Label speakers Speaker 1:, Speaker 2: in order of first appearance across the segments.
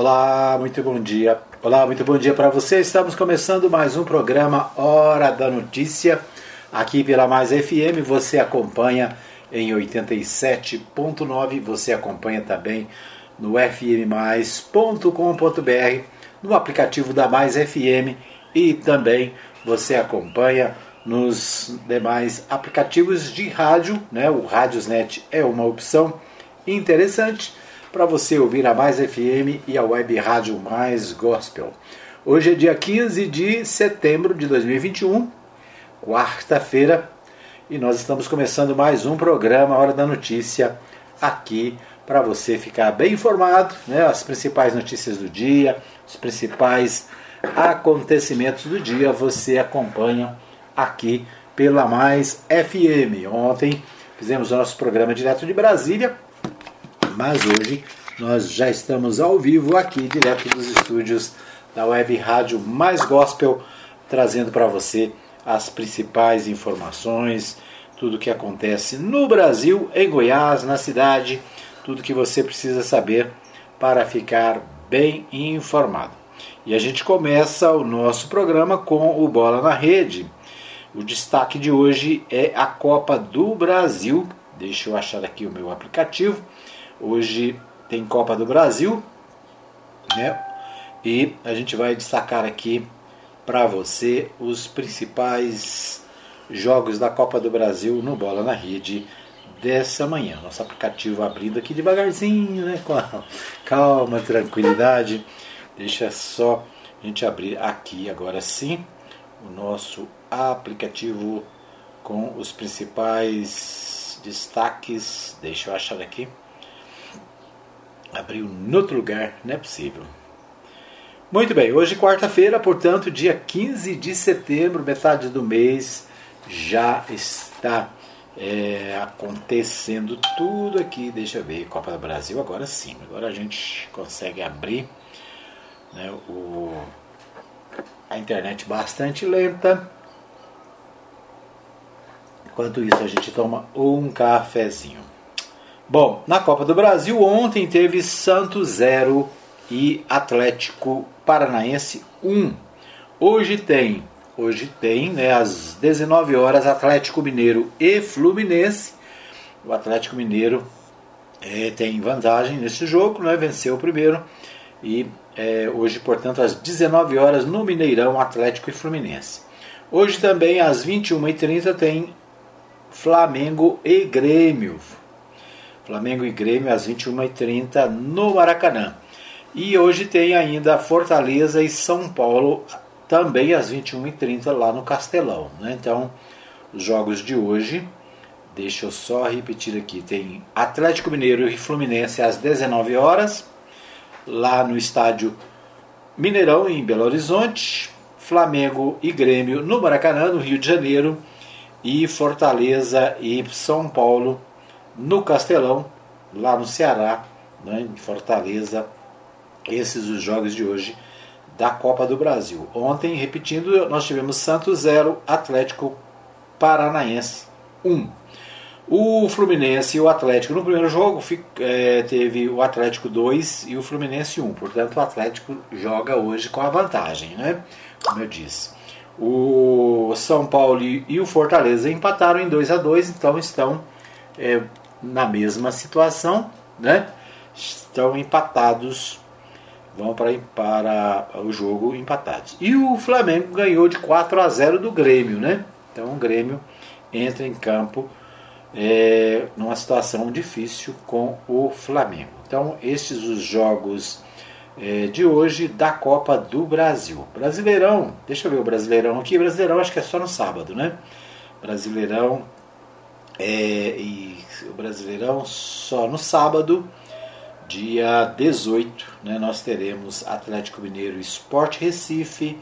Speaker 1: Olá, muito bom dia. Olá, muito bom dia para você. Estamos começando mais um programa Hora da Notícia. Aqui pela Mais FM, você acompanha em 87.9, você acompanha também no fmmais.com.br, no aplicativo da Mais FM e também você acompanha nos demais aplicativos de rádio, né? O Radiosnet é uma opção interessante para você ouvir a Mais FM e a Web Rádio Mais Gospel. Hoje é dia 15 de setembro de 2021, quarta-feira, e nós estamos começando mais um programa Hora da Notícia aqui para você ficar bem informado, né? As principais notícias do dia, os principais acontecimentos do dia você acompanha aqui pela Mais FM. Ontem fizemos o nosso programa direto de Brasília mas hoje nós já estamos ao vivo aqui, direto dos estúdios da Web Rádio Mais Gospel, trazendo para você as principais informações, tudo o que acontece no Brasil, em Goiás, na cidade, tudo que você precisa saber para ficar bem informado. E a gente começa o nosso programa com o Bola na Rede. O destaque de hoje é a Copa do Brasil. Deixa eu achar aqui o meu aplicativo. Hoje tem Copa do Brasil, né? E a gente vai destacar aqui para você os principais jogos da Copa do Brasil no Bola na Rede dessa manhã. Nosso aplicativo abrindo aqui devagarzinho, né? Com calma, tranquilidade. Deixa só a gente abrir aqui agora sim o nosso aplicativo com os principais destaques. Deixa eu achar aqui abriu em outro lugar, não é possível. Muito bem, hoje quarta-feira, portanto, dia 15 de setembro, metade do mês, já está é, acontecendo tudo aqui. Deixa eu ver, Copa do Brasil, agora sim, agora a gente consegue abrir né, o, a internet bastante lenta. Enquanto isso, a gente toma um cafezinho. Bom, na Copa do Brasil ontem teve Santos 0 e Atlético Paranaense 1. Hoje tem, hoje tem, né, às 19 horas Atlético Mineiro e Fluminense. O Atlético Mineiro é, tem vantagem nesse jogo, né, venceu o primeiro e é, hoje, portanto, às 19 horas no Mineirão Atlético e Fluminense. Hoje também às 21h30 tem Flamengo e Grêmio. Flamengo e Grêmio às 21h30 no Maracanã. E hoje tem ainda Fortaleza e São Paulo também às 21h30 lá no Castelão. Né? Então, os jogos de hoje, deixa eu só repetir aqui: tem Atlético Mineiro e Fluminense às 19 horas lá no estádio Mineirão, em Belo Horizonte. Flamengo e Grêmio no Maracanã, no Rio de Janeiro. E Fortaleza e São Paulo no Castelão, lá no Ceará, né, em Fortaleza. Esses os jogos de hoje da Copa do Brasil. Ontem, repetindo, nós tivemos Santos 0, Atlético Paranaense 1. O Fluminense e o Atlético no primeiro jogo é, teve o Atlético 2 e o Fluminense 1. Portanto, o Atlético joga hoje com a vantagem, né? Como eu disse. O São Paulo e o Fortaleza empataram em 2 a 2 então estão é, na mesma situação, né? Estão empatados, vão para, para o jogo empatados. E o Flamengo ganhou de 4 a 0 do Grêmio, né? Então o Grêmio entra em campo é, numa situação difícil com o Flamengo. Então estes os jogos é, de hoje da Copa do Brasil. Brasileirão, deixa eu ver o Brasileirão aqui. Brasileirão acho que é só no sábado, né? Brasileirão é, e o Brasileirão só no sábado, dia 18, né, nós teremos Atlético Mineiro Sport Recife,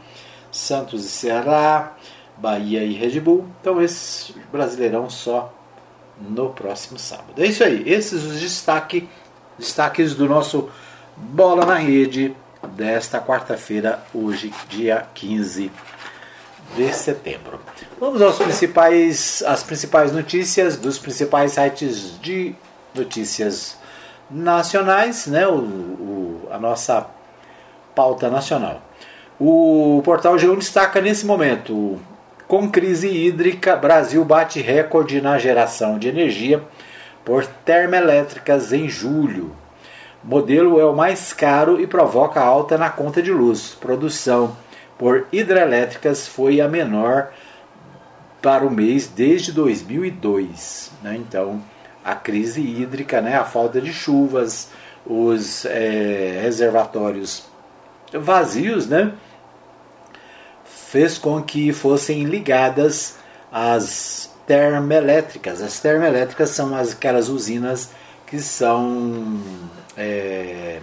Speaker 1: Santos e Ceará, Bahia e Red Bull. Então esse Brasileirão só no próximo sábado. É isso aí, esses os destaque, destaques do nosso Bola na Rede desta quarta-feira, hoje, dia 15 de setembro. Vamos aos principais, as principais notícias dos principais sites de notícias nacionais, né? O, o, a nossa pauta nacional. O portal G1 destaca nesse momento: com crise hídrica, Brasil bate recorde na geração de energia por termoelétricas em julho. Modelo é o mais caro e provoca alta na conta de luz. Produção por hidrelétricas foi a menor para o mês desde 2002. Né? Então, a crise hídrica, né? a falta de chuvas, os é, reservatórios vazios, né? fez com que fossem ligadas as termoelétricas. As termoelétricas são as, aquelas usinas que são é,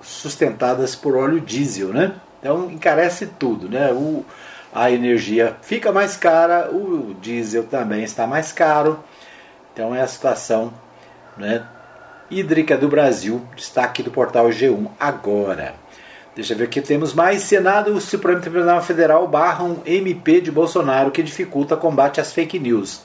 Speaker 1: sustentadas por óleo diesel, né? Então encarece tudo, né? O, a energia fica mais cara, o diesel também está mais caro. Então é a situação né, hídrica do Brasil, destaque do portal G1 agora. Deixa eu ver aqui, temos mais. Senado e o Supremo Tribunal Federal barram MP de Bolsonaro que dificulta combate às fake news.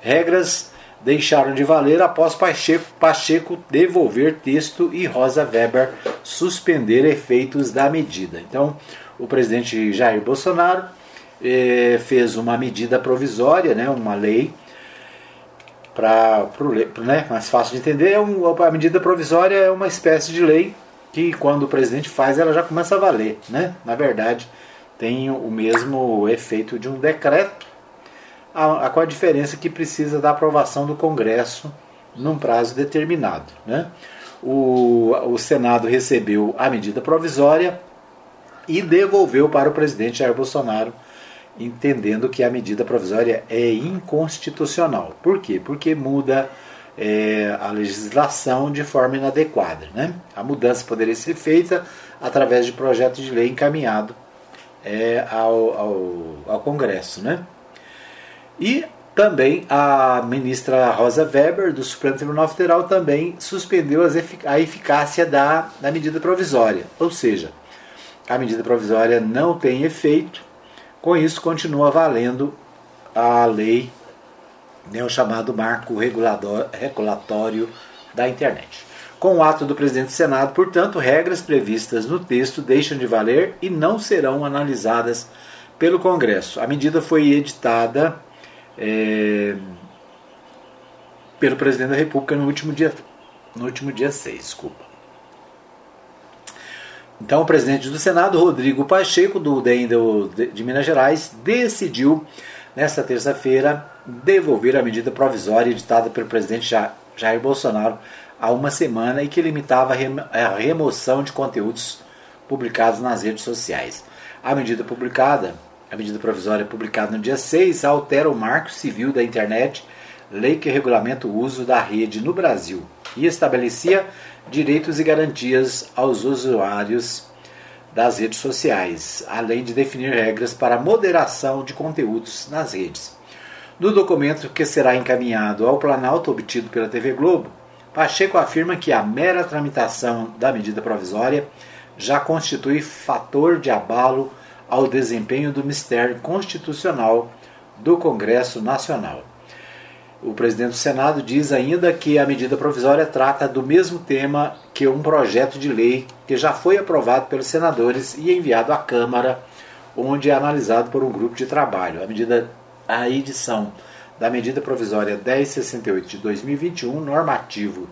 Speaker 1: Regras deixaram de valer após Pacheco, Pacheco devolver texto e Rosa Weber suspender efeitos da medida. Então, o presidente Jair Bolsonaro eh, fez uma medida provisória, né, uma lei, para né, mais fácil de entender, é um, a medida provisória é uma espécie de lei que quando o presidente faz ela já começa a valer. Né? Na verdade, tem o mesmo efeito de um decreto, a, a, com a diferença que precisa da aprovação do Congresso num prazo determinado. Né? O, o Senado recebeu a medida provisória e devolveu para o presidente Jair Bolsonaro, entendendo que a medida provisória é inconstitucional. Por quê? Porque muda é, a legislação de forma inadequada. Né? A mudança poderia ser feita através de projeto de lei encaminhado é, ao, ao, ao, Congresso. Né? E também a ministra Rosa Weber, do Supremo Tribunal Federal, também suspendeu a eficácia da, da medida provisória. Ou seja, a medida provisória não tem efeito, com isso continua valendo a lei né, o chamado marco regulatório da internet. Com o ato do presidente do Senado, portanto, regras previstas no texto deixam de valer e não serão analisadas pelo Congresso. A medida foi editada é, pelo presidente da República no último dia, no último dia 6, desculpa. Então, o presidente do Senado, Rodrigo Pacheco, do DEM de Minas Gerais, decidiu, nesta terça-feira, devolver a medida provisória editada pelo presidente Jair Bolsonaro há uma semana e que limitava a remoção de conteúdos publicados nas redes sociais. A medida publicada, a medida provisória publicada no dia 6, altera o Marco Civil da Internet, lei que regulamenta o uso da rede no Brasil e estabelecia direitos e garantias aos usuários das redes sociais, além de definir regras para moderação de conteúdos nas redes. No documento que será encaminhado ao Planalto obtido pela TV Globo, Pacheco afirma que a mera tramitação da medida provisória já constitui fator de abalo ao desempenho do Ministério Constitucional do Congresso Nacional. O presidente do Senado diz ainda que a medida provisória trata do mesmo tema que um projeto de lei que já foi aprovado pelos senadores e enviado à Câmara, onde é analisado por um grupo de trabalho. A medida a edição da medida provisória 1068 de 2021, normativo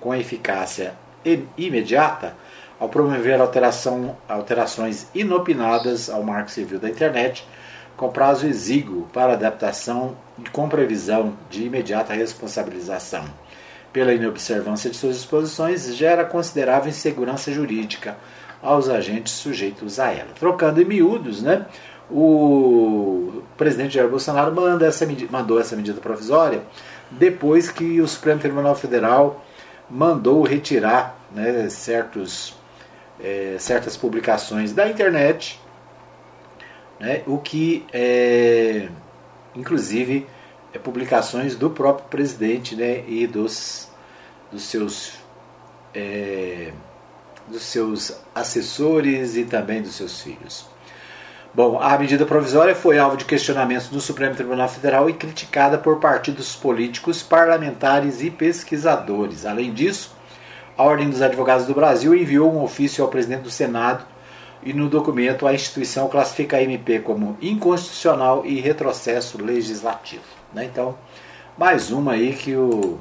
Speaker 1: com eficácia imediata, ao promover alterações inopinadas ao Marco Civil da Internet, com prazo exíguo para adaptação e com previsão de imediata responsabilização pela inobservância de suas disposições, gera considerável insegurança jurídica aos agentes sujeitos a ela. Trocando em miúdos, né, o presidente Jair Bolsonaro manda essa mandou essa medida provisória depois que o Supremo Tribunal Federal mandou retirar né, certos, é, certas publicações da internet, né, o que é, inclusive é publicações do próprio presidente né, e dos, dos seus é, dos seus assessores e também dos seus filhos. Bom, a medida provisória foi alvo de questionamentos do Supremo Tribunal Federal e criticada por partidos políticos, parlamentares e pesquisadores. Além disso, a Ordem dos Advogados do Brasil enviou um ofício ao presidente do Senado e no documento a instituição classifica a MP como inconstitucional e retrocesso legislativo. Né? Então, mais uma aí que o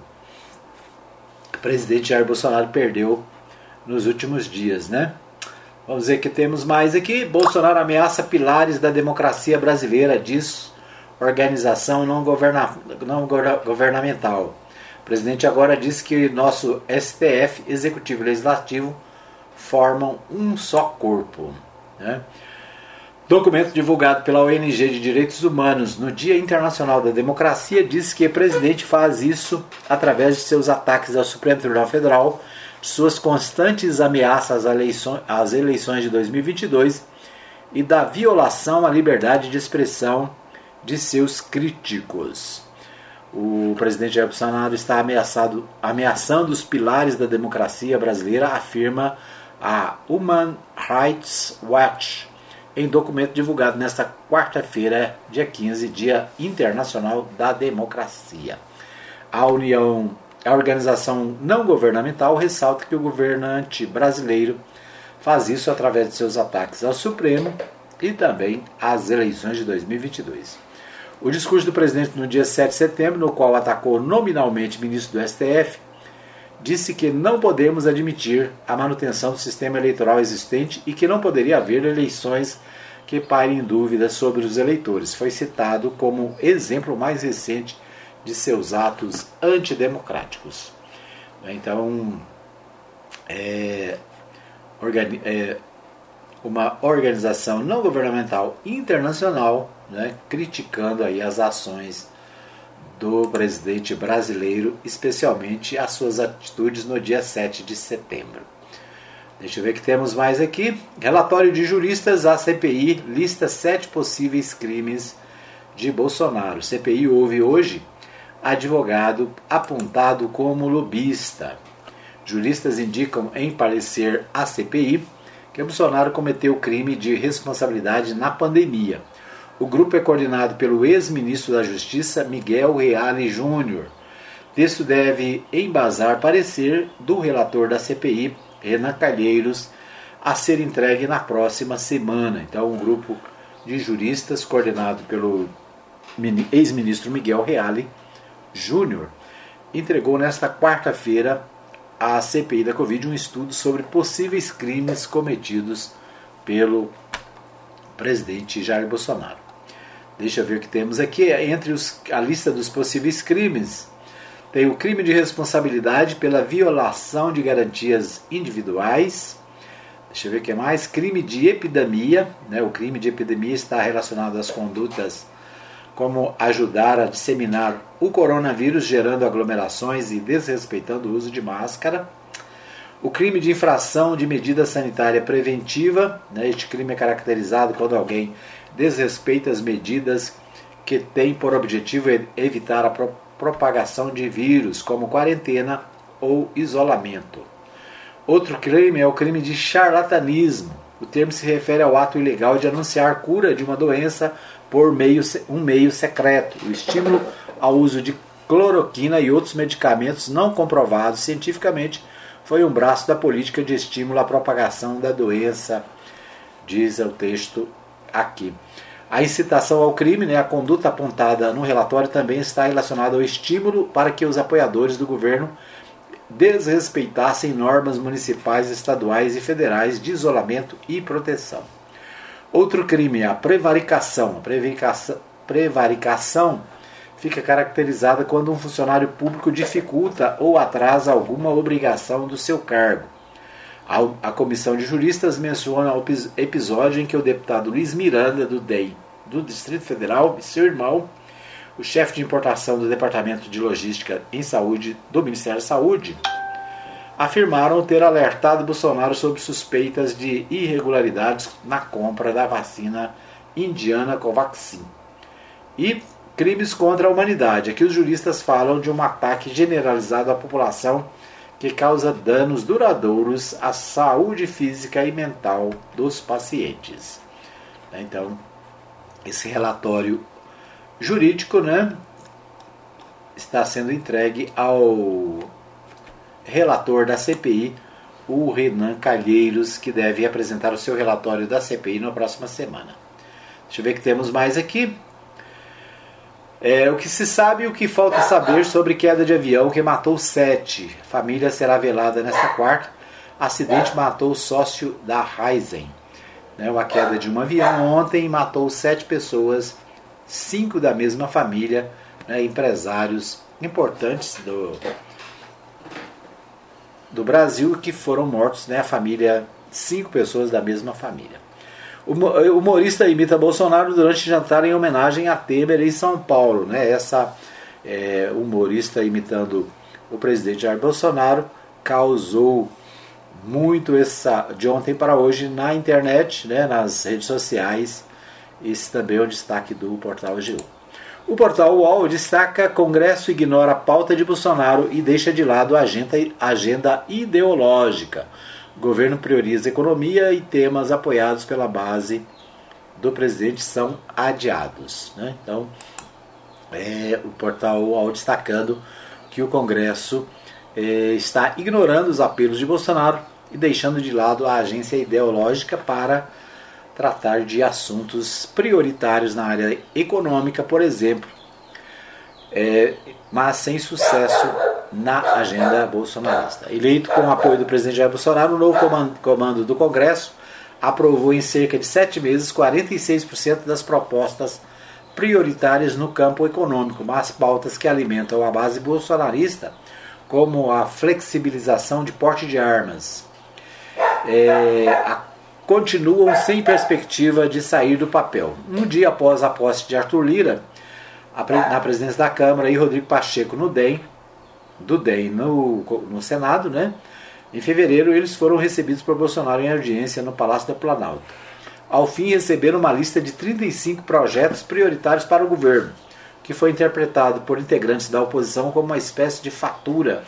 Speaker 1: presidente Jair Bolsonaro perdeu nos últimos dias, né? Vamos ver que temos mais aqui. Bolsonaro ameaça pilares da democracia brasileira, diz organização não, governa, não governamental. O presidente agora diz que nosso STF, Executivo e Legislativo, formam um só corpo. Né? Documento divulgado pela ONG de Direitos Humanos no Dia Internacional da Democracia diz que o presidente faz isso através de seus ataques ao Supremo Tribunal Federal, suas constantes ameaças às eleições, às eleições de 2022 e da violação à liberdade de expressão de seus críticos. O presidente Jair Bolsonaro está ameaçado, ameaçando os pilares da democracia brasileira, afirma a Human Rights Watch em documento divulgado nesta quarta-feira, dia 15, Dia Internacional da Democracia. A União, a organização não governamental ressalta que o governante brasileiro faz isso através de seus ataques ao Supremo e também às eleições de 2022. O discurso do presidente no dia 7 de setembro, no qual atacou nominalmente o ministro do STF, disse que não podemos admitir a manutenção do sistema eleitoral existente e que não poderia haver eleições que parem dúvidas sobre os eleitores. Foi citado como exemplo mais recente de seus atos antidemocráticos. Então, é, é, uma organização não governamental internacional né, criticando aí as ações do presidente brasileiro, especialmente as suas atitudes no dia 7 de setembro. Deixa eu ver que temos mais aqui. Relatório de juristas à CPI lista sete possíveis crimes de Bolsonaro. CPI houve hoje advogado apontado como lobista. Juristas indicam em parecer à CPI que Bolsonaro cometeu crime de responsabilidade na pandemia. O grupo é coordenado pelo ex-ministro da Justiça, Miguel Reale Júnior. Texto deve embasar parecer do relator da CPI, Renan Calheiros, a ser entregue na próxima semana. Então, um grupo de juristas coordenado pelo ex-ministro Miguel Reale Júnior entregou nesta quarta-feira à CPI da Covid um estudo sobre possíveis crimes cometidos pelo presidente Jair Bolsonaro. Deixa eu ver o que temos aqui. Entre os, a lista dos possíveis crimes, tem o crime de responsabilidade pela violação de garantias individuais. Deixa eu ver o que mais. Crime de epidemia. Né? O crime de epidemia está relacionado às condutas como ajudar a disseminar o coronavírus, gerando aglomerações e desrespeitando o uso de máscara. O crime de infração de medida sanitária preventiva. Né? Este crime é caracterizado quando alguém desrespeita as medidas que têm por objetivo evitar a pro propagação de vírus, como quarentena ou isolamento. Outro crime é o crime de charlatanismo. O termo se refere ao ato ilegal de anunciar cura de uma doença por meio, um meio secreto. O estímulo ao uso de cloroquina e outros medicamentos não comprovados cientificamente foi um braço da política de estímulo à propagação da doença, diz o texto aqui. A incitação ao crime, né, a conduta apontada no relatório também está relacionada ao estímulo para que os apoiadores do governo desrespeitassem normas municipais, estaduais e federais de isolamento e proteção. Outro crime é a prevaricação. A prevaricação, prevaricação fica caracterizada quando um funcionário público dificulta ou atrasa alguma obrigação do seu cargo a comissão de juristas menciona o episódio em que o deputado Luiz Miranda, do DEI, do Distrito Federal, e seu irmão, o chefe de importação do Departamento de Logística em Saúde do Ministério da Saúde, afirmaram ter alertado Bolsonaro sobre suspeitas de irregularidades na compra da vacina indiana Covaxin. E crimes contra a humanidade. Aqui os juristas falam de um ataque generalizado à população que causa danos duradouros à saúde física e mental dos pacientes. Então, esse relatório jurídico né, está sendo entregue ao relator da CPI, o Renan Calheiros, que deve apresentar o seu relatório da CPI na próxima semana. Deixa eu ver o que temos mais aqui. É, o que se sabe e o que falta saber sobre queda de avião que matou sete. Família será velada nesta quarta. Acidente matou o sócio da Ryzen. Né, uma queda de um avião ontem matou sete pessoas, cinco da mesma família, né, empresários importantes do, do Brasil que foram mortos, né, a família, cinco pessoas da mesma família. O humorista imita Bolsonaro durante jantar em homenagem a Temer em São Paulo. Né? Essa é, humorista imitando o presidente Jair Bolsonaro causou muito essa de ontem para hoje na internet, né, nas redes sociais. Esse também é um destaque do portal G1. O portal UOL destaca Congresso ignora a pauta de Bolsonaro e deixa de lado a agenda, agenda ideológica. Governo prioriza economia e temas apoiados pela base do presidente são adiados. Né? Então, é, o portal UOL destacando que o Congresso é, está ignorando os apelos de Bolsonaro e deixando de lado a agência ideológica para tratar de assuntos prioritários na área econômica, por exemplo, é, mas sem sucesso na agenda bolsonarista. Eleito com o apoio do presidente Jair Bolsonaro, o novo comando do Congresso aprovou em cerca de sete meses 46% das propostas prioritárias no campo econômico, mas pautas que alimentam a base bolsonarista, como a flexibilização de porte de armas, é, a, continuam sem perspectiva de sair do papel. Um dia após a posse de Arthur Lira na presidência da Câmara e Rodrigo Pacheco no DEM, do DEM no, no Senado, né? Em fevereiro, eles foram recebidos por Bolsonaro em audiência no Palácio do Planalto. Ao fim, receberam uma lista de 35 projetos prioritários para o governo, que foi interpretado por integrantes da oposição como uma espécie de fatura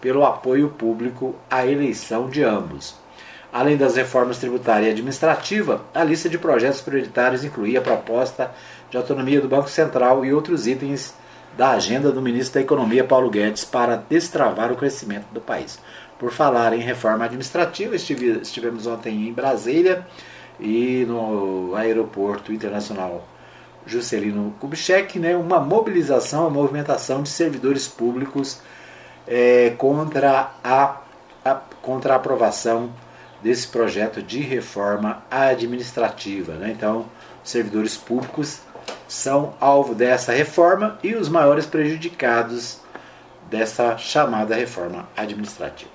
Speaker 1: pelo apoio público à eleição de ambos. Além das reformas tributária e administrativa, a lista de projetos prioritários incluía a proposta de autonomia do Banco Central e outros itens da agenda do ministro da Economia Paulo Guedes para destravar o crescimento do país. Por falar em reforma administrativa, estivemos ontem em Brasília e no aeroporto internacional Juscelino Kubitschek, né, uma mobilização, uma movimentação de servidores públicos é, contra, a, a, contra a aprovação desse projeto de reforma administrativa. Né? Então, servidores públicos são alvo dessa reforma e os maiores prejudicados dessa chamada reforma administrativa.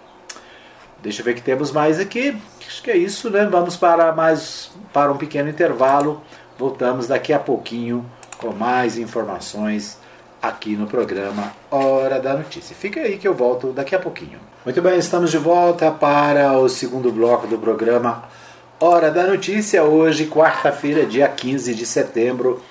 Speaker 1: Deixa eu ver que temos mais aqui. Acho que é isso, né? Vamos para mais para um pequeno intervalo. Voltamos daqui a pouquinho com mais informações aqui no programa Hora da Notícia. Fica aí que eu volto daqui a pouquinho. Muito bem, estamos de volta para o segundo bloco do programa Hora da Notícia. Hoje, quarta-feira, dia 15 de setembro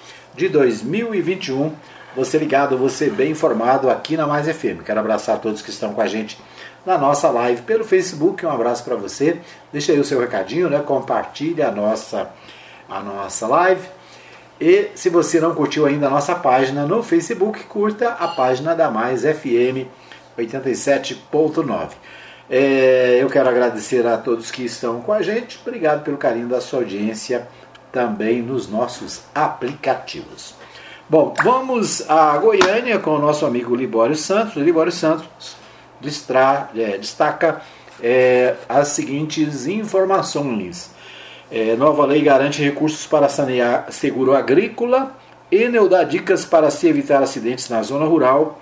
Speaker 1: de 2021. Você ligado, você bem informado aqui na Mais FM. Quero abraçar todos que estão com a gente na nossa live pelo Facebook. Um abraço para você. Deixa aí o seu recadinho, né? Compartilhe a nossa, a nossa live. E se você não curtiu ainda a nossa página no Facebook, curta a página da Mais FM 87.9. É, eu quero agradecer a todos que estão com a gente. Obrigado pelo carinho da sua audiência também nos nossos aplicativos. Bom, vamos a Goiânia com o nosso amigo Libório Santos. Libório Santos é, destaca é, as seguintes informações. É, nova lei garante recursos para sanear seguro agrícola. Enel dá dicas para se evitar acidentes na zona rural.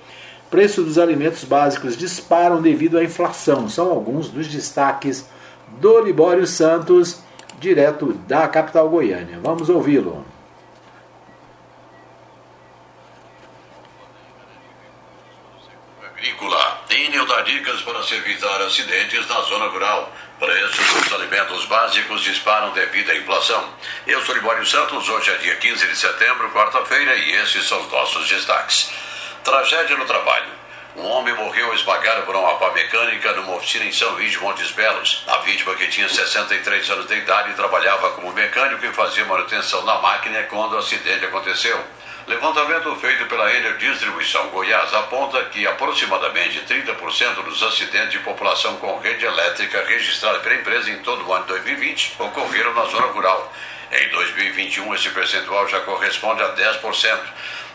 Speaker 1: Preço dos alimentos básicos disparam devido à inflação. São alguns dos destaques do Libório Santos direto da capital Goiânia. Vamos ouvi-lo.
Speaker 2: Agrícola. Dá dicas para se evitar acidentes na zona rural. Preços dos alimentos básicos disparam devido à inflação. Eu sou Libório Santos, hoje é dia 15 de setembro, quarta-feira, e esses são os nossos destaques. Tragédia no trabalho. Um homem morreu esmagado por uma pá mecânica numa oficina em São Luís de Montes Belos. A vítima, que tinha 63 anos de idade, trabalhava como mecânico e fazia manutenção na máquina quando o acidente aconteceu. Levantamento feito pela Enel Distribuição Goiás aponta que aproximadamente 30% dos acidentes de população com rede elétrica registrados pela empresa em todo o ano de 2020 ocorreram na zona rural. Em 2021, esse percentual já corresponde a 10%.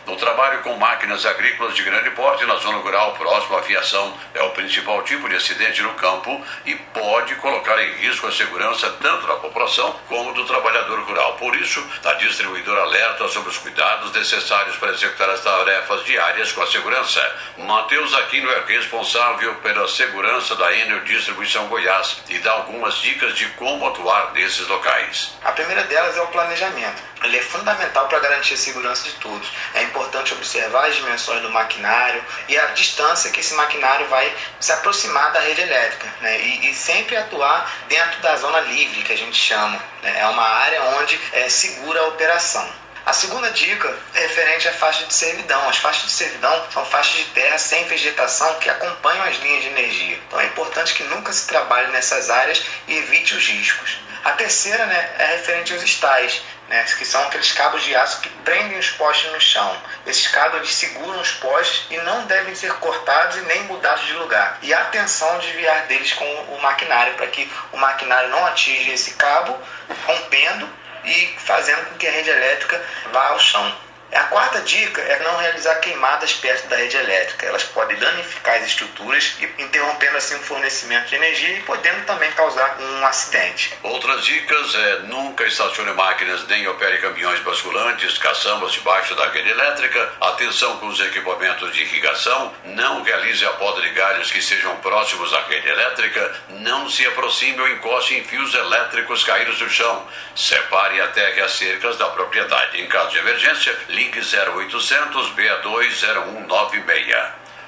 Speaker 2: No trabalho com máquinas agrícolas de grande porte na zona rural próximo à fiação é o principal tipo de acidente no campo e pode colocar em risco a segurança tanto da população como do trabalhador rural. Por isso, a distribuidora alerta sobre os cuidados necessários para executar as tarefas diárias com a segurança. Matheus Aquino é responsável pela segurança da Enel Distribuição Goiás e dá algumas dicas de como atuar nesses locais.
Speaker 3: A primeira delas é o planejamento. Ele é fundamental para garantir a segurança de todos. É importante observar as dimensões do maquinário e a distância que esse maquinário vai se aproximar da rede elétrica. Né? E, e, sempre atuar dentro da zona livre, que a gente chama. Né? É uma área onde é segura a operação. A segunda dica é referente à faixa de servidão. As faixas de servidão são faixas de terra sem vegetação que acompanham as linhas de energia. Então é importante que nunca se trabalhe nessas áreas e evite os riscos. A terceira né, é referente aos estais né, que são aqueles cabos de aço que prendem os postes no chão. Esses cabos eles seguram os postes e não devem ser cortados e nem mudados de lugar. E atenção desviar deles com o maquinário para que o maquinário não atinja esse cabo, rompendo e fazendo com que a rede elétrica vá ao chão. A quarta dica é não realizar queimadas perto da rede elétrica. Elas podem danificar as estruturas, interrompendo assim o fornecimento de energia e podendo também causar um acidente.
Speaker 2: Outras dicas é nunca estacione máquinas nem opere caminhões basculantes, caçambas debaixo da rede elétrica, atenção com os equipamentos de irrigação, não realize a poda de galhos que sejam próximos à rede elétrica, não se aproxime ou encoste em fios elétricos caídos do chão, separe a terra e as cercas da propriedade. Em caso de emergência, ligue 0800 620196.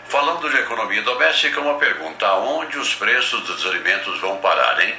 Speaker 2: Falando de economia doméstica, uma pergunta: aonde os preços dos alimentos vão parar, hein?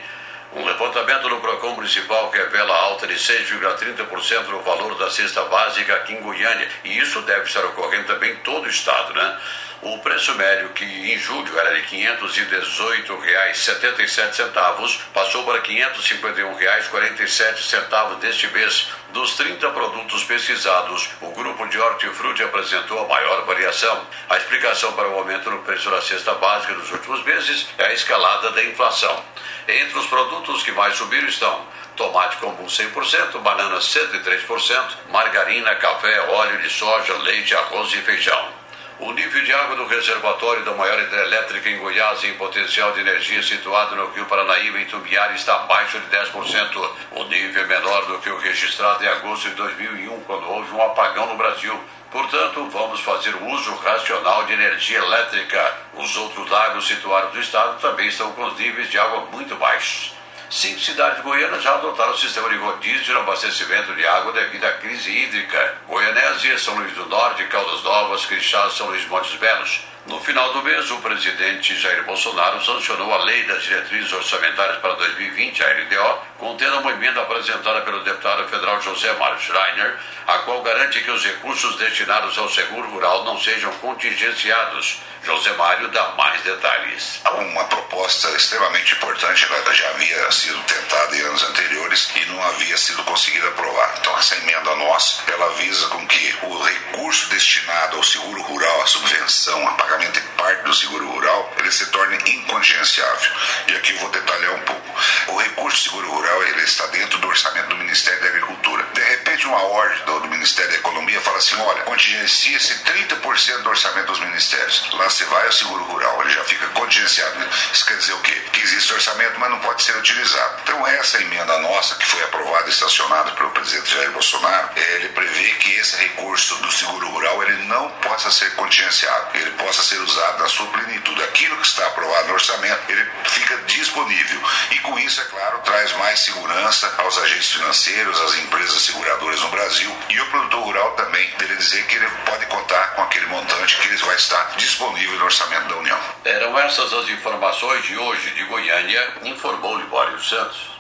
Speaker 2: Um levantamento do PROCON Municipal revela alta de 6,30% no valor da cesta básica aqui em Goiânia. E isso deve estar ocorrendo também em todo o estado, né? O preço médio, que em julho era de R$ 518,77, passou para R$ 551,47 deste mês. Dos 30 produtos pesquisados, o grupo de hortifruti apresentou a maior variação. A explicação para o aumento no preço da cesta básica nos últimos meses é a escalada da inflação. Entre os produtos que mais subiram estão tomate comum 100%, banana 103%, margarina, café, óleo de soja, leite, arroz e feijão. O nível de água do reservatório da maior hidrelétrica em Goiás em potencial de energia situado no Rio Paranaíba, em Tumbiara, está abaixo de 10%. O nível é menor do que o registrado em agosto de 2001, quando houve um apagão no Brasil. Portanto, vamos fazer uso racional de energia elétrica. Os outros lagos situados do estado também estão com os níveis de água muito baixos. Cinco cidades goianas já adotaram o sistema de rodízio de abastecimento de água devido à crise hídrica. Goianésia, São Luís do Norte, Caldas Novas, Crixás, São Luís Montes Belos. No final do mês, o presidente Jair Bolsonaro sancionou a Lei das Diretrizes Orçamentárias para 2020, a LDO, contendo uma emenda apresentada pelo deputado federal José Mário Schreiner, a qual garante que os recursos destinados ao seguro rural não sejam contingenciados. José Mário dá mais detalhes.
Speaker 4: Uma proposta extremamente importante, ela já havia sido tentada em anos anteriores e não havia sido conseguida aprovar. Então essa emenda nossa, ela visa com que o recurso destinado ao seguro rural, a subvenção, a pagamento de parte do seguro rural, ele se torne incontingenciável. E aqui eu vou detalhar um pouco. O recurso seguro rural, ele está dentro do orçamento do Ministério da Agricultura. De repente, uma ordem do, do Ministério da Economia fala assim, olha, contingencia-se 30% do orçamento dos ministérios. Lá você vai ao seguro rural, ele já fica contingenciado. Isso quer dizer o quê? Que existe orçamento, mas não pode ser utilizado. Então, essa emenda nossa, que foi aprovada e estacionada pelo presidente Jair Bolsonaro, ele prevê que esse recurso do seguro rural ele não possa ser contingenciado, ele possa ser usado na sua plenitude. Aquilo que está aprovado no orçamento, ele fica disponível. E com isso, é claro, traz mais segurança aos agentes financeiros, às empresas seguradoras no Brasil e o produtor rural também, dele dizer que ele pode contar com aquele montante que ele vai estar disponível no orçamento da União.
Speaker 2: Eram essas as informações de hoje de Goiânia, informou Libório Santos.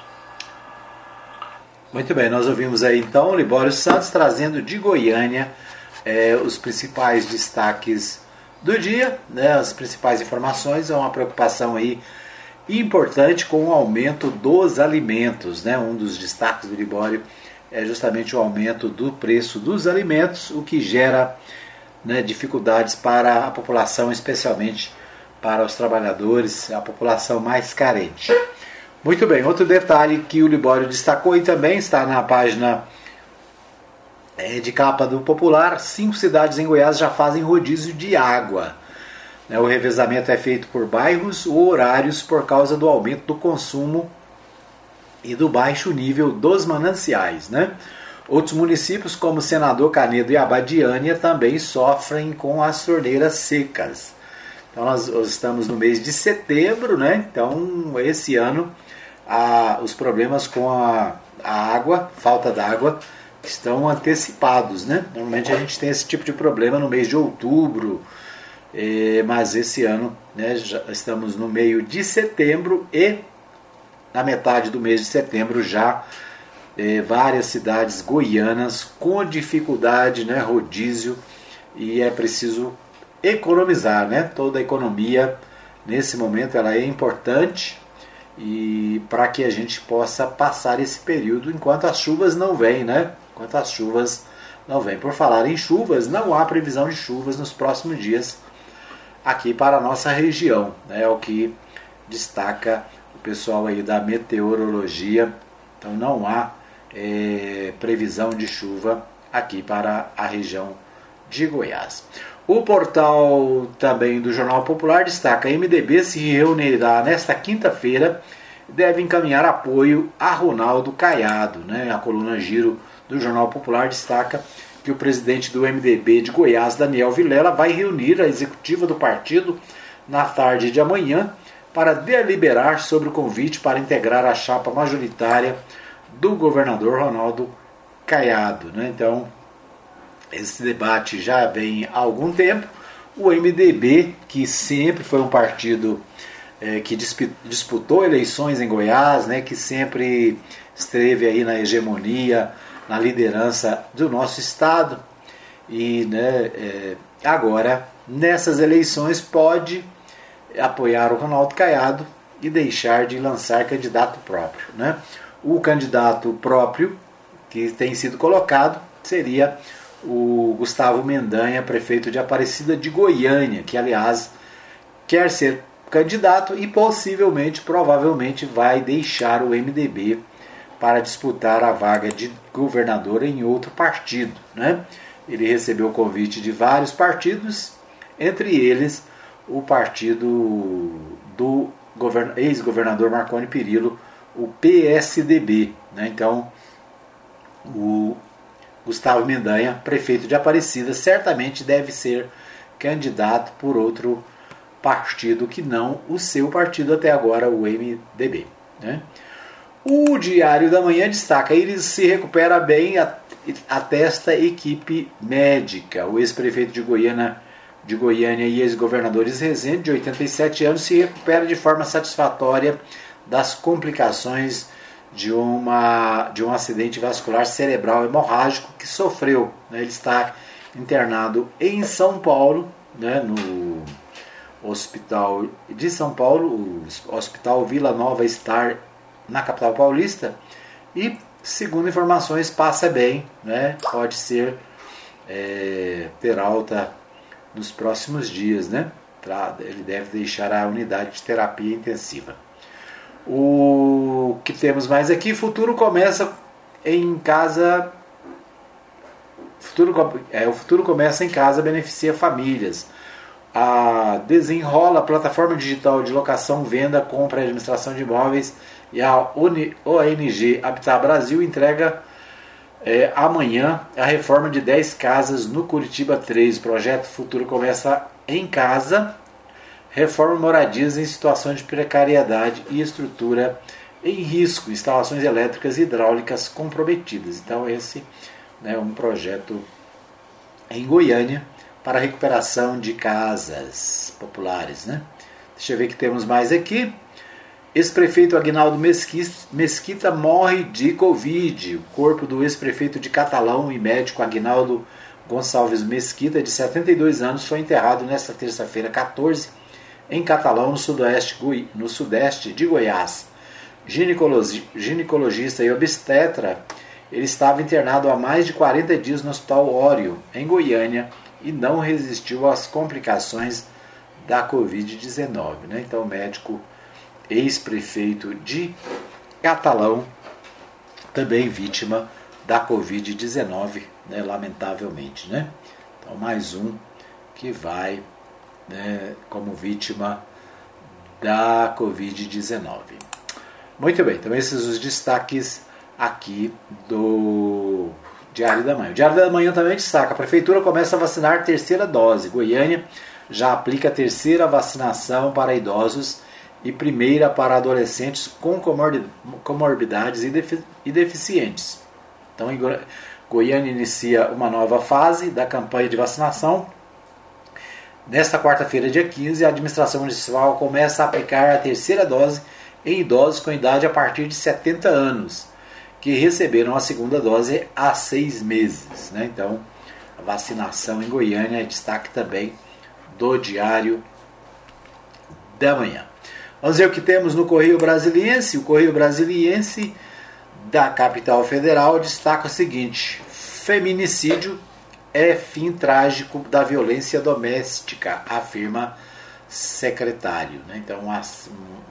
Speaker 1: Muito bem, nós ouvimos aí então Libório Santos trazendo de Goiânia é, os principais destaques do dia, né, as principais informações, é uma preocupação aí importante com o aumento dos alimentos, né, um dos destaques do Libório é justamente o aumento do preço dos alimentos, o que gera né, dificuldades para a população, especialmente para os trabalhadores, a população mais carente. Muito bem, outro detalhe que o Libório destacou e também está na página é, de capa do Popular: cinco cidades em Goiás já fazem rodízio de água. Né, o revezamento é feito por bairros ou horários por causa do aumento do consumo e do baixo nível dos mananciais. Né? Outros municípios, como Senador Canedo e Abadiânia, também sofrem com as torneiras secas. Então, nós estamos no mês de setembro, né? então esse ano a, os problemas com a, a água, falta d'água, estão antecipados. Né? Normalmente a gente tem esse tipo de problema no mês de outubro, eh, mas esse ano né, já estamos no meio de setembro e na metade do mês de setembro já eh, várias cidades goianas com dificuldade, né, rodízio, e é preciso economizar, né? Toda a economia nesse momento ela é importante e para que a gente possa passar esse período enquanto as chuvas não vêm, né? Enquanto as chuvas não vêm. Por falar em chuvas, não há previsão de chuvas nos próximos dias aqui para a nossa região, né? É o que destaca o pessoal aí da meteorologia. Então não há é, previsão de chuva aqui para a região de Goiás. O portal também do Jornal Popular destaca: MDB se reunirá nesta quinta-feira deve encaminhar apoio a Ronaldo Caiado. Né? A coluna Giro do Jornal Popular destaca que o presidente do MDB de Goiás, Daniel Vilela, vai reunir a executiva do partido na tarde de amanhã para deliberar sobre o convite para integrar a chapa majoritária do governador Ronaldo Caiado. Né? Então, esse debate já vem há algum tempo. O MDB, que sempre foi um partido é, que disputou eleições em Goiás, né, que sempre esteve aí na hegemonia, na liderança do nosso estado, e né, é, agora nessas eleições pode apoiar o Ronaldo Caiado e deixar de lançar candidato próprio. Né? O candidato próprio que tem sido colocado seria o Gustavo Mendanha, prefeito de Aparecida de Goiânia, que aliás quer ser candidato e possivelmente, provavelmente, vai deixar o MDB para disputar a vaga de governador em outro partido. Né? Ele recebeu convite de vários partidos, entre eles o partido do ex-governador Marconi Perillo, o PSDB. Né? Então, o Gustavo Mendanha, prefeito de Aparecida, certamente deve ser candidato por outro partido que não o seu partido até agora, o MDB. Né? O Diário da Manhã destaca: ele se recupera bem, atesta equipe médica. O ex-prefeito de Goiânia, de Goiânia e ex-governadores Rezende, de 87 anos, se recupera de forma satisfatória das complicações de, uma, de um acidente vascular cerebral hemorrágico que sofreu. Né? Ele está internado em São Paulo, né? no Hospital de São Paulo, o Hospital Vila Nova Star, na capital paulista, e, segundo informações, passa bem, né? pode ser é, ter alta nos próximos dias, né? Ele deve deixar a unidade de terapia intensiva. O que temos mais aqui? Futuro começa em casa. Futuro, é, o futuro começa em casa, beneficia famílias. A Desenrola, plataforma digital de locação, venda, compra e administração de imóveis, e a ONG Habitat Brasil entrega é, amanhã a reforma de 10 casas no Curitiba 3. O projeto Futuro começa em casa reforma moradias em situações de precariedade e estrutura em risco, instalações elétricas e hidráulicas comprometidas. Então esse é né, um projeto em Goiânia para recuperação de casas populares. Né? Deixa eu ver que temos mais aqui. Ex-prefeito Agnaldo Mesquita morre de Covid. O corpo do ex-prefeito de Catalão e médico Agnaldo Gonçalves Mesquita, de 72 anos, foi enterrado nesta terça-feira, 14 em Catalão, no sudeste, no sudeste de Goiás. Ginecologista e obstetra Ele estava internado há mais de 40 dias no Hospital Ório, em Goiânia, e não resistiu às complicações da Covid-19. Né? Então, o médico ex-prefeito de Catalão, também vítima da Covid-19, né? lamentavelmente. Né? Então, mais um que vai né, como vítima da Covid-19. Muito bem, então esses os destaques aqui do Diário da Manhã. O Diário da Manhã também destaca: a Prefeitura começa a vacinar terceira dose. Goiânia já aplica a terceira vacinação para idosos e primeira para adolescentes com comorbidades e deficientes. Então, Goiânia inicia uma nova fase da campanha de vacinação. Nesta quarta-feira, dia 15, a administração municipal começa a aplicar a terceira dose em idosos com idade a partir de 70 anos, que receberam a segunda dose há seis meses. Né? Então, a vacinação em Goiânia é destaque também do Diário da Manhã. Vamos ver o que temos no Correio Brasiliense. O Correio Brasiliense da capital federal destaca o seguinte: feminicídio é fim trágico da violência doméstica, afirma secretário. Né? Então, uma,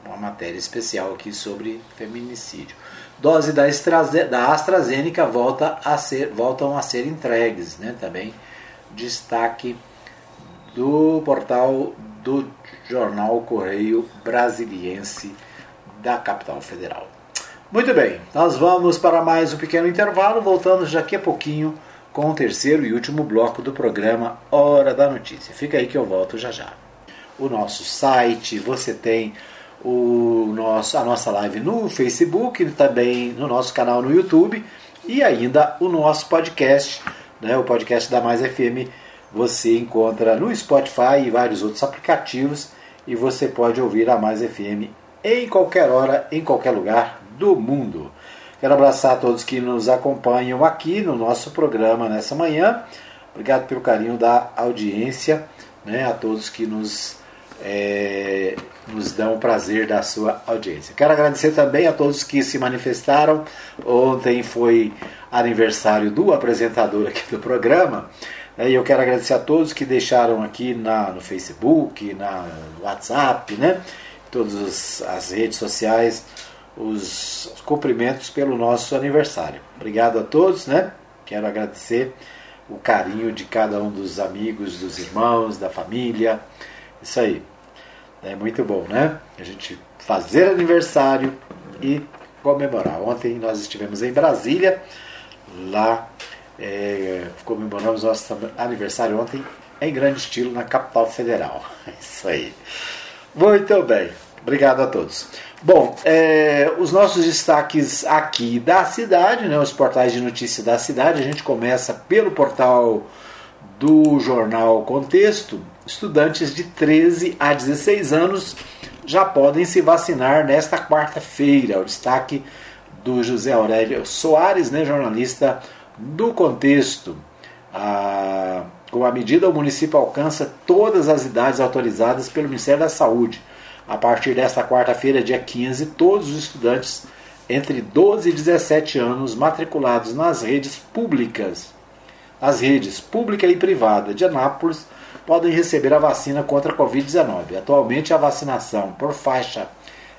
Speaker 1: uma matéria especial aqui sobre feminicídio. Dose da, da AstraZeneca volta a ser, voltam a ser entregues. Né? Também destaque do portal do jornal Correio Brasiliense da capital federal. Muito bem, nós vamos para mais um pequeno intervalo, voltando daqui a pouquinho com o terceiro e último bloco do programa Hora da Notícia. Fica aí que eu volto já já. O nosso site, você tem o nosso, a nossa live no Facebook, também no nosso canal no YouTube e ainda o nosso podcast, né, o podcast da Mais FM. Você encontra no Spotify e vários outros aplicativos e você pode ouvir a Mais FM em qualquer hora, em qualquer lugar do mundo. Quero abraçar a todos que nos acompanham aqui no nosso programa nessa manhã. Obrigado pelo carinho da audiência, né, a todos que nos, é, nos dão o prazer da sua audiência. Quero agradecer também a todos que se manifestaram. Ontem foi aniversário do apresentador aqui do programa. Né, e eu quero agradecer a todos que deixaram aqui na, no Facebook, na, no WhatsApp, né, todas as redes sociais os cumprimentos pelo nosso aniversário. Obrigado a todos, né? Quero agradecer o carinho de cada um dos amigos, dos irmãos, da família. Isso aí. É muito bom, né? A gente fazer aniversário e comemorar. Ontem nós estivemos em Brasília, lá é, comemoramos nosso aniversário ontem em grande estilo na capital federal. Isso aí. Muito bem. Obrigado a todos. Bom, é, os nossos destaques aqui da cidade, né, os portais de notícia da cidade, a gente começa pelo portal do jornal Contexto. Estudantes de 13 a 16 anos já podem se vacinar nesta quarta-feira. O destaque do José Aurélio Soares, né, jornalista do Contexto. A, com a medida, o município alcança todas as idades autorizadas pelo Ministério da Saúde a partir desta quarta-feira, dia 15, todos os estudantes entre 12 e 17 anos matriculados nas redes públicas, as redes pública e privada de Anápolis, podem receber a vacina contra a Covid-19. Atualmente, a vacinação por faixa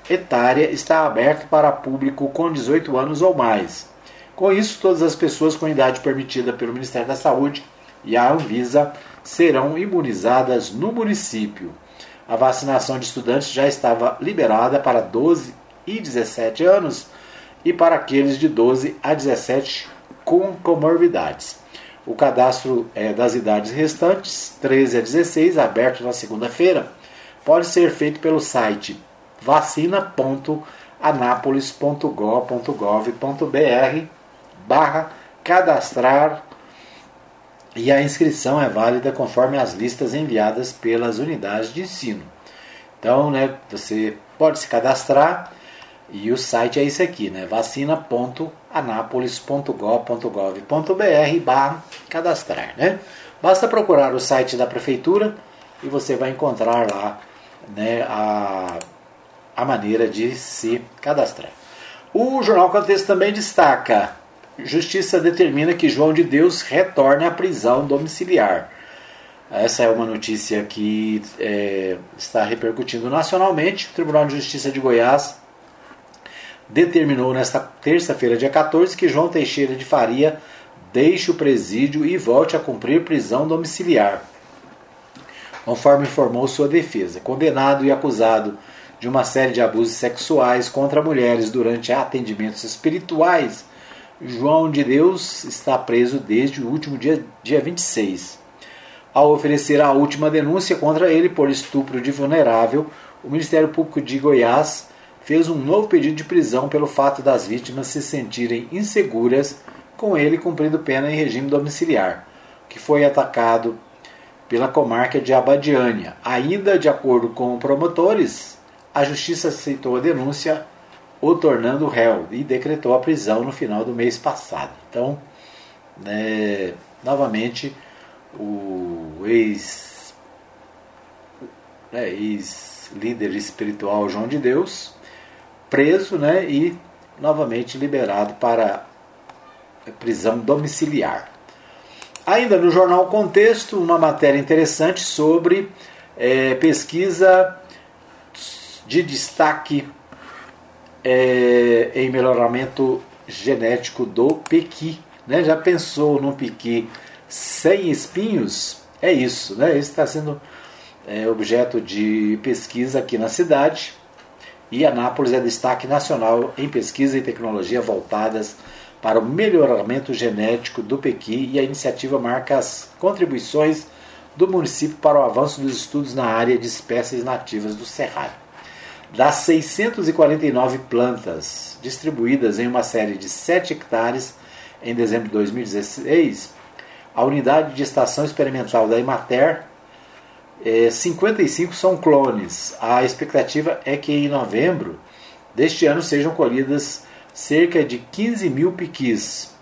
Speaker 1: etária está aberta para público com 18 anos ou mais. Com isso, todas as pessoas com idade permitida pelo Ministério da Saúde e a Anvisa serão imunizadas no município a vacinação de estudantes já estava liberada para 12 e 17 anos e para aqueles de 12 a 17 com comorbidades. O cadastro é, das idades restantes, 13 a 16, aberto na segunda-feira, pode ser feito pelo site vacina.anapolis.gov.br barra cadastrar e a inscrição é válida conforme as listas enviadas pelas unidades de ensino. Então, né, você pode se cadastrar e o site é esse aqui, né, vacina.anapolis.gov.br barra cadastrar, né? Basta procurar o site da prefeitura e você vai encontrar lá né, a, a maneira de se cadastrar. O Jornal Contexto também destaca Justiça determina que João de Deus retorne à prisão domiciliar. Essa é uma notícia que é, está repercutindo nacionalmente. O Tribunal de Justiça de Goiás determinou nesta terça-feira, dia 14, que João Teixeira de Faria deixe o presídio e volte a cumprir prisão domiciliar. Conforme informou sua defesa, condenado e acusado de uma série de abusos sexuais contra mulheres durante atendimentos espirituais, João de Deus está preso desde o último dia, dia 26. Ao oferecer a última denúncia contra ele por estupro de vulnerável, o Ministério Público de Goiás fez um novo pedido de prisão pelo fato das vítimas se sentirem inseguras com ele cumprindo pena em regime domiciliar, que foi atacado pela comarca de Abadiânia. Ainda de acordo com promotores, a justiça aceitou a denúncia, o tornando réu e decretou a prisão no final do mês passado. Então, né, novamente, o ex, né, ex líder espiritual João de Deus preso né, e novamente liberado para prisão domiciliar. Ainda no jornal Contexto, uma matéria interessante sobre é, pesquisa de destaque é, em melhoramento genético do pequi. Né? Já pensou no pequi sem espinhos? É isso, né? Isso está sendo é, objeto de pesquisa aqui na cidade. E Anápolis é destaque nacional em pesquisa e tecnologia voltadas para o melhoramento genético do Pequi e a iniciativa marca as contribuições do município para o avanço dos estudos na área de espécies nativas do Cerrado. Das 649 plantas distribuídas em uma série de 7 hectares em dezembro de 2016, a unidade de estação experimental da Imater, 55 são clones. A expectativa é que em novembro deste ano sejam colhidas cerca de 15 mil piquis.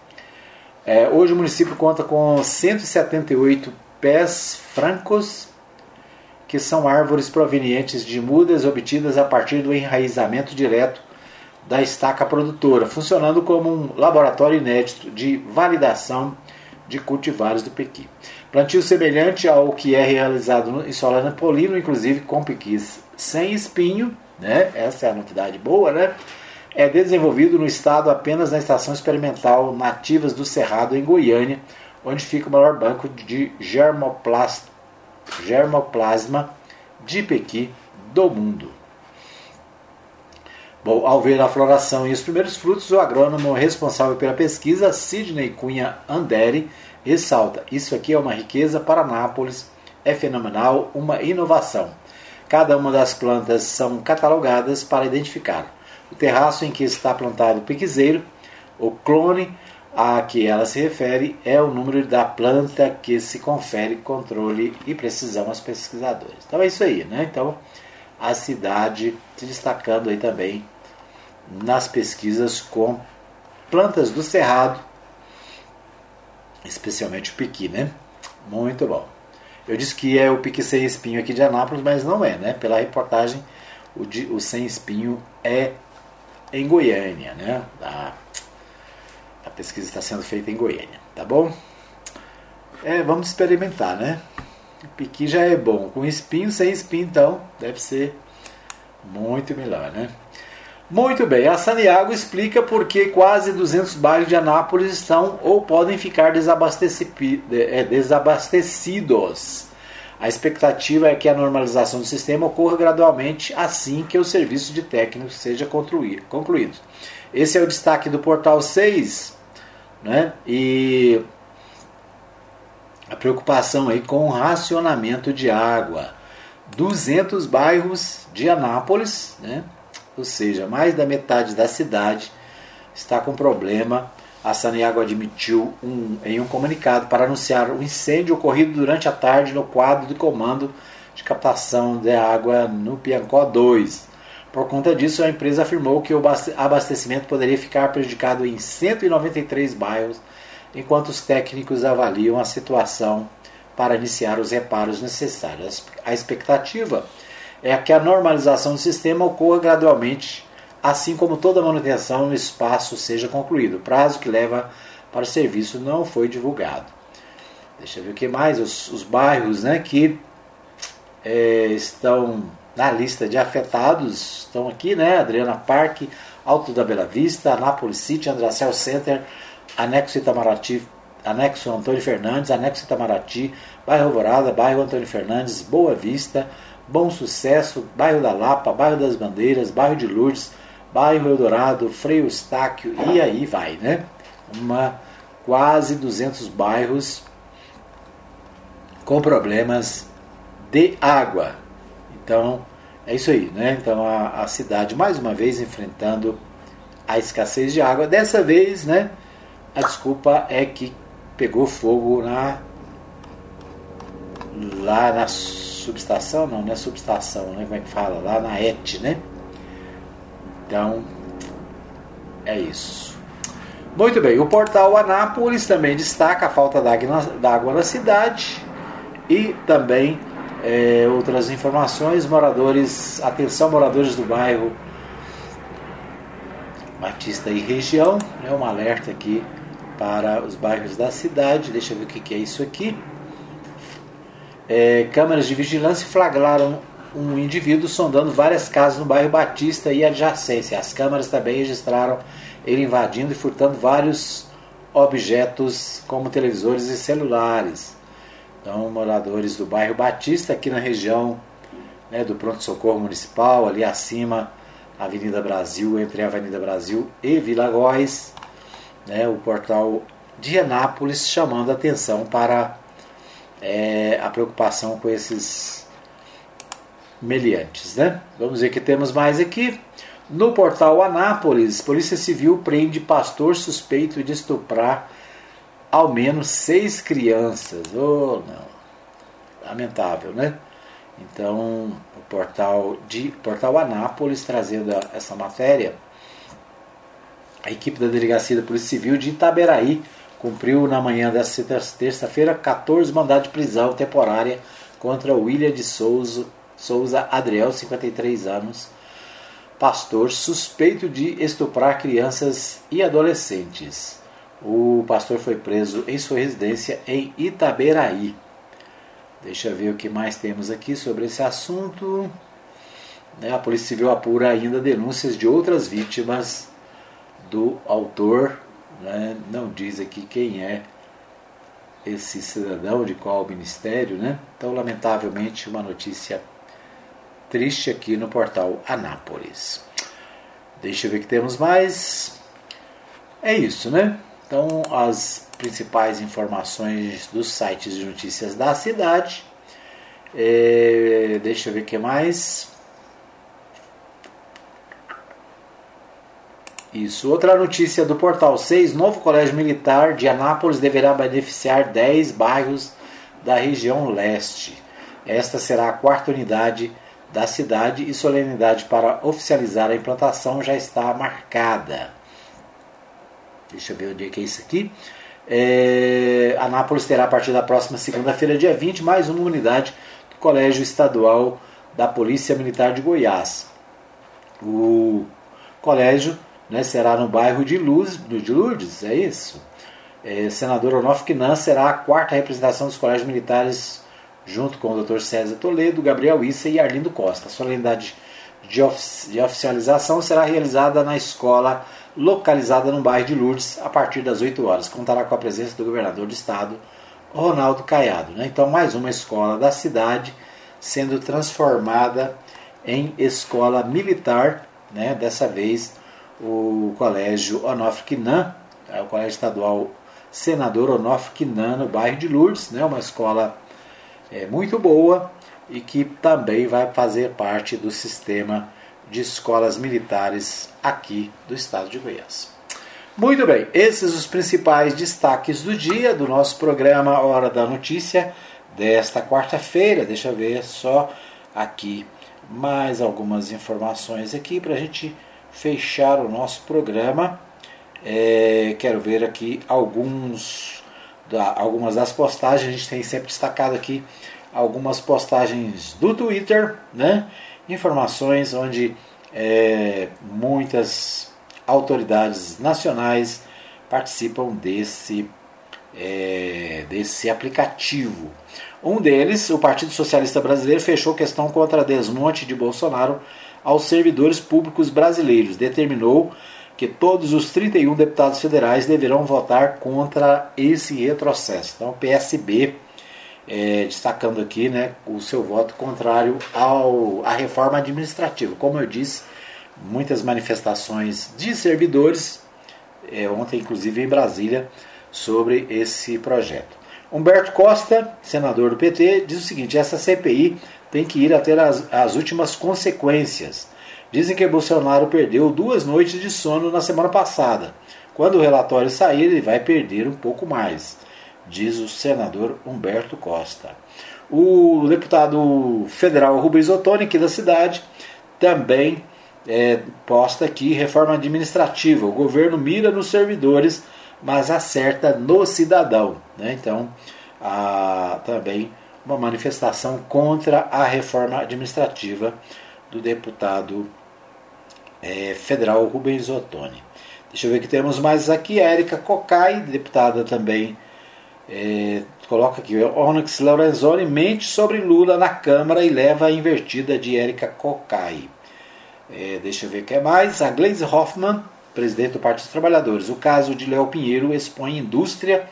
Speaker 1: É, hoje o município conta com 178 pés francos, que são árvores provenientes de mudas obtidas a partir do enraizamento direto da estaca produtora, funcionando como um laboratório inédito de validação de cultivares do pequi. Plantio semelhante ao que é realizado em solo napolino, inclusive com pequis sem espinho, né? Essa é a novidade boa, né? é desenvolvido no estado apenas na estação experimental Nativas do Cerrado, em Goiânia, onde fica o maior banco de germoplasma de pequi do mundo. Bom, ao ver a floração e os primeiros frutos, o agrônomo responsável pela pesquisa, Sidney Cunha Anderi, ressalta: Isso aqui é uma riqueza para Nápoles, é fenomenal, uma inovação. Cada uma das plantas são catalogadas para identificar o terraço em que está plantado o piquezeiro, o clone a que ela se refere é o número da planta que se confere controle e precisão aos pesquisadores. Então é isso aí, né? Então a cidade se destacando aí também nas pesquisas com plantas do cerrado, especialmente o piqui, né? Muito bom. Eu disse que é o piqui sem espinho aqui de Anápolis, mas não é, né? Pela reportagem, o, de, o sem espinho é em Goiânia, né? A, a pesquisa está sendo feita em Goiânia, tá bom? É, vamos experimentar, né? O piqui já é bom, com espinho, sem espinho, então deve ser muito melhor, né? Muito bem, a Saniago explica por que quase 200 bairros de Anápolis estão ou podem ficar é, desabastecidos a expectativa é que a normalização do sistema ocorra gradualmente assim que o serviço de técnicos seja concluído. Esse é o destaque do portal 6, né? E a preocupação aí com o racionamento de água. 200 bairros de Anápolis, né? ou seja, mais da metade da cidade está com problema a Saniago admitiu um, em um comunicado para anunciar o um incêndio ocorrido durante a tarde no quadro de comando de captação de água no Piancó 2. Por conta disso, a empresa afirmou que o abastecimento poderia ficar prejudicado em 193 bairros, enquanto os técnicos avaliam a situação para iniciar os reparos necessários. A expectativa é que a normalização do sistema ocorra gradualmente assim como toda manutenção no espaço seja concluído. O prazo que leva para o serviço não foi divulgado. Deixa eu ver o que mais. Os, os bairros né, que é, estão na lista de afetados estão aqui, né? Adriana Parque, Alto da Bela Vista, Anápolis City, Andracel Center, Anexo Itamaraty, Anexo Antônio Fernandes, Anexo Itamaraty, Bairro Alvorada, Bairro Antônio Fernandes, Boa Vista, Bom Sucesso, Bairro da Lapa, Bairro das Bandeiras, Bairro de Lourdes, Bairro Eldorado, Freio Estáquio e aí vai, né? Uma quase 200 bairros com problemas de água. Então, é isso aí, né? Então a, a cidade mais uma vez enfrentando a escassez de água. Dessa vez, né? A desculpa é que pegou fogo na lá na subestação, não, não é subestação, né? Como é que fala? Lá na ET, né? Então, é isso. Muito bem, o portal Anápolis também destaca a falta d'água na cidade e também é, outras informações, moradores, atenção moradores do bairro Batista e região, né, um alerta aqui para os bairros da cidade. Deixa eu ver o que, que é isso aqui. É, câmeras de vigilância flagraram um indivíduo sondando várias casas no bairro Batista e adjacência. As câmeras também registraram ele invadindo e furtando vários objetos como televisores e celulares. Então, moradores do bairro Batista, aqui na região né, do Pronto-Socorro Municipal, ali acima, Avenida Brasil, entre a Avenida Brasil e Vila Góes, né, o portal de Anápolis chamando atenção para é, a preocupação com esses meliantes. Né? Vamos ver que temos mais aqui. No portal Anápolis, Polícia Civil prende pastor suspeito de estuprar ao menos seis crianças. Oh, não. Lamentável, né? Então, o portal de portal Anápolis trazendo essa matéria, a equipe da Delegacia da Polícia Civil de Itaberaí cumpriu na manhã desta terça-feira 14 mandados de prisão temporária contra William de Souza, Souza Adriel, 53 anos, pastor suspeito de estuprar crianças e adolescentes. O pastor foi preso em sua residência em Itaberaí. Deixa eu ver o que mais temos aqui sobre esse assunto. Né, a Polícia Civil apura ainda denúncias de outras vítimas do autor. Né? Não diz aqui quem é esse cidadão, de qual ministério. Né? Então, lamentavelmente, uma notícia triste aqui no portal Anápolis. Deixa eu ver o que temos mais. É isso, né? Então, as principais informações dos sites de notícias da cidade. É, deixa eu ver o que mais. Isso. Outra notícia do Portal 6: novo colégio militar de Anápolis deverá beneficiar 10 bairros da região leste. Esta será a quarta unidade da cidade e solenidade para oficializar a implantação já está marcada. Deixa eu ver onde é que é isso aqui. É, Anápolis terá a partir da próxima segunda-feira, dia 20, mais uma unidade do Colégio Estadual da Polícia Militar de Goiás. O colégio né, será no bairro de, Luz, de Lourdes, é isso? É, senador Onofre Quinan será a quarta representação dos colégios militares, junto com o Dr. César Toledo, Gabriel Issa e Arlindo Costa. A solenidade de, ofici de oficialização será realizada na escola localizada no bairro de Lourdes, a partir das 8 horas. Contará com a presença do governador do estado, Ronaldo Caiado. Né? Então, mais uma escola da cidade sendo transformada em escola militar, né? dessa vez o Colégio Onofre Quinan, é o Colégio Estadual Senador Onofre Quinan, no bairro de Lourdes, né? uma escola é, muito boa e que também vai fazer parte do sistema de escolas militares aqui do estado de Goiás. Muito bem, esses os principais destaques do dia do nosso programa Hora da Notícia desta quarta-feira. Deixa eu ver só aqui mais algumas informações aqui para a gente fechar o nosso programa. É, quero ver aqui alguns da, algumas das postagens. A gente tem sempre destacado aqui algumas postagens do Twitter, né? Informações onde é, muitas autoridades nacionais participam desse, é, desse aplicativo. Um deles, o Partido Socialista Brasileiro, fechou questão contra desmonte de Bolsonaro aos servidores públicos brasileiros. Determinou que todos os 31 deputados federais deverão votar contra esse retrocesso. Então, o PSB, é, destacando aqui né, o seu voto contrário ao, à reforma administrativa. Como eu disse, muitas manifestações de servidores, é, ontem inclusive em Brasília, sobre esse projeto. Humberto Costa, senador do PT, diz o seguinte: essa CPI tem que ir até as, as últimas consequências. Dizem que Bolsonaro perdeu duas noites de sono na semana passada. Quando o relatório sair, ele vai perder um pouco mais, diz o senador Humberto Costa. O deputado federal Rubens Ottoni, aqui da cidade, também é, posta aqui reforma administrativa. O governo mira nos servidores, mas acerta no cidadão. Né? Então, a, também uma manifestação contra a reforma administrativa do deputado é, federal Rubens Ottoni. Deixa eu ver que temos mais aqui. A Érica Cocai, deputada também, é, coloca aqui: Onyx Lorenzoni mente sobre Lula na Câmara e leva a invertida de Érica Cocai. É, deixa eu ver o que é mais. A Gleisi Hoffmann, presidente do Partido dos Trabalhadores. O caso de Léo Pinheiro expõe indústria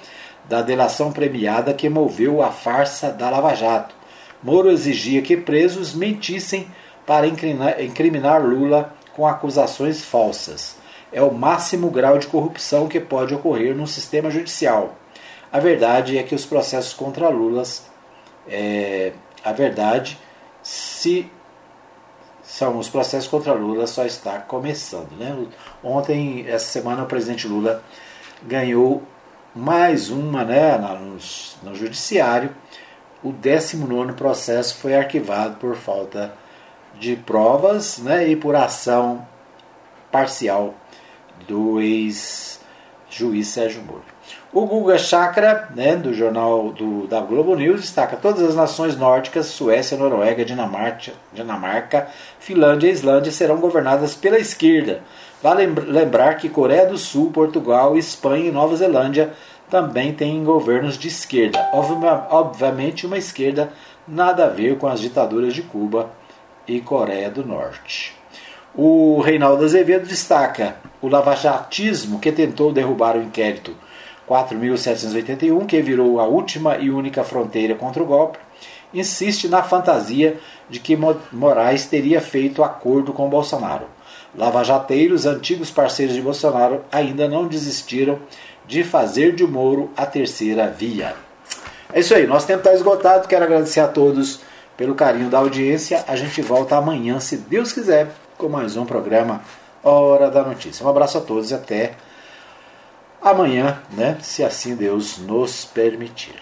Speaker 1: da delação premiada que moveu a farsa da Lava Jato. Moro exigia que presos mentissem para incriminar Lula com acusações falsas. É o máximo grau de corrupção que pode ocorrer no sistema judicial. A verdade é que os processos contra Lula, é, a verdade, se são os processos contra Lula só está começando. Né? Ontem, essa semana, o presidente Lula ganhou mais uma né, no, no judiciário. O 19 processo foi arquivado por falta de provas né, e por ação parcial do ex-juiz Sérgio Moro. O Guga Chakra, né, do jornal do, da Globo News, destaca todas as nações nórdicas, Suécia, Noruega, Dinamarca, Dinamarca, Finlândia e Islândia serão governadas pela esquerda. Vale lembrar que Coreia do Sul, Portugal, Espanha e Nova Zelândia também têm governos de esquerda. Obviamente uma esquerda nada a ver com as ditaduras de Cuba e Coreia do Norte. O Reinaldo Azevedo destaca o lavajatismo que tentou derrubar o inquérito 4.781, que virou a última e única fronteira contra o golpe, insiste na fantasia de que Moraes teria feito acordo com Bolsonaro. Lavajateiros, antigos parceiros de Bolsonaro, ainda não desistiram de fazer de Moro a terceira via. É isso aí, nosso tempo está esgotado. Quero agradecer a todos pelo carinho da audiência. A gente volta amanhã, se Deus quiser, com mais um programa Hora da Notícia. Um abraço a todos e até amanhã, né? Se assim Deus nos permitir.